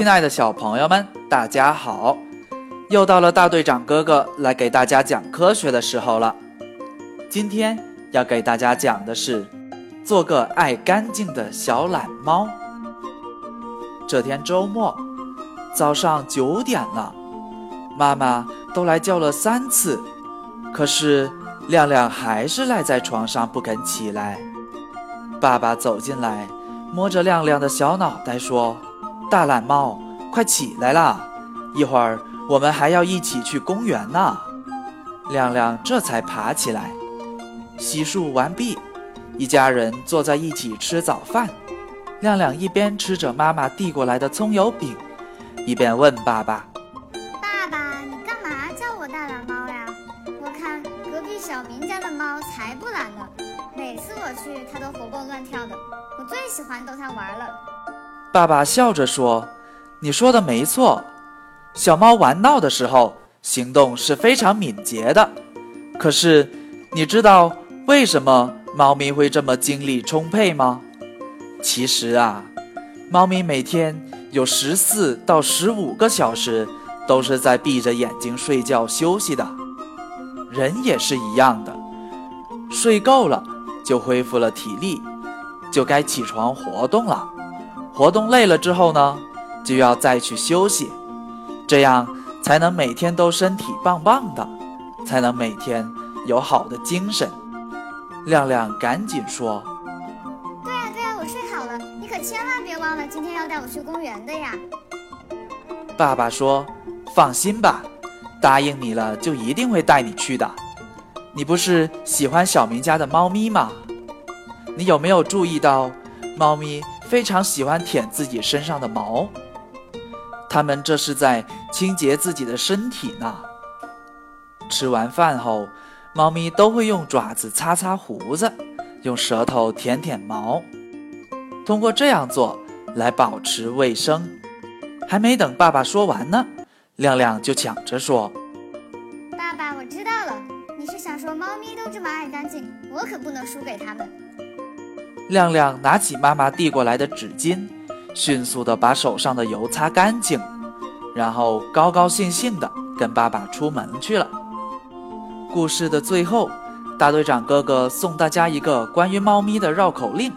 亲爱的小朋友们，大家好！又到了大队长哥哥来给大家讲科学的时候了。今天要给大家讲的是，做个爱干净的小懒猫。这天周末，早上九点了，妈妈都来叫了三次，可是亮亮还是赖在床上不肯起来。爸爸走进来，摸着亮亮的小脑袋说。大懒猫，快起来啦！一会儿我们还要一起去公园呢。亮亮这才爬起来，洗漱完毕，一家人坐在一起吃早饭。亮亮一边吃着妈妈递过来的葱油饼，一边问爸爸：“爸爸，你干嘛叫我大懒猫呀？我看隔壁小明家的猫才不懒呢，每次我去它都活蹦乱跳的，我最喜欢逗它玩了。”爸爸笑着说：“你说的没错，小猫玩闹的时候行动是非常敏捷的。可是，你知道为什么猫咪会这么精力充沛吗？其实啊，猫咪每天有十四到十五个小时都是在闭着眼睛睡觉休息的。人也是一样的，睡够了就恢复了体力，就该起床活动了。”活动累了之后呢，就要再去休息，这样才能每天都身体棒棒的，才能每天有好的精神。亮亮赶紧说：“对呀对呀，我睡好了，你可千万别忘了今天要带我去公园的呀。”爸爸说：“放心吧，答应你了就一定会带你去的。你不是喜欢小明家的猫咪吗？你有没有注意到猫咪？”非常喜欢舔自己身上的毛，它们这是在清洁自己的身体呢。吃完饭后，猫咪都会用爪子擦擦胡子，用舌头舔舔毛，通过这样做来保持卫生。还没等爸爸说完呢，亮亮就抢着说：“爸爸，我知道了，你是想说猫咪都这么爱干净，我可不能输给他们。”亮亮拿起妈妈递过来的纸巾，迅速地把手上的油擦干净，然后高高兴兴地跟爸爸出门去了。故事的最后，大队长哥哥送大家一个关于猫咪的绕口令，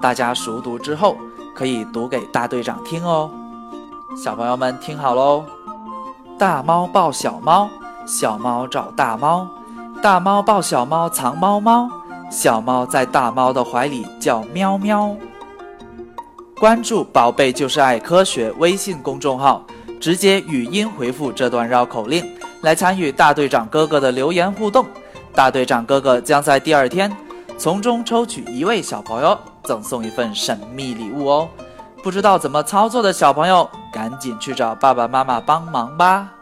大家熟读之后可以读给大队长听哦。小朋友们听好喽：大猫抱小猫，小猫找大猫，大猫抱小猫藏猫猫。小猫在大猫的怀里叫喵喵。关注“宝贝就是爱科学”微信公众号，直接语音回复这段绕口令，来参与大队长哥哥的留言互动。大队长哥哥将在第二天从中抽取一位小朋友，赠送一份神秘礼物哦。不知道怎么操作的小朋友，赶紧去找爸爸妈妈帮忙吧。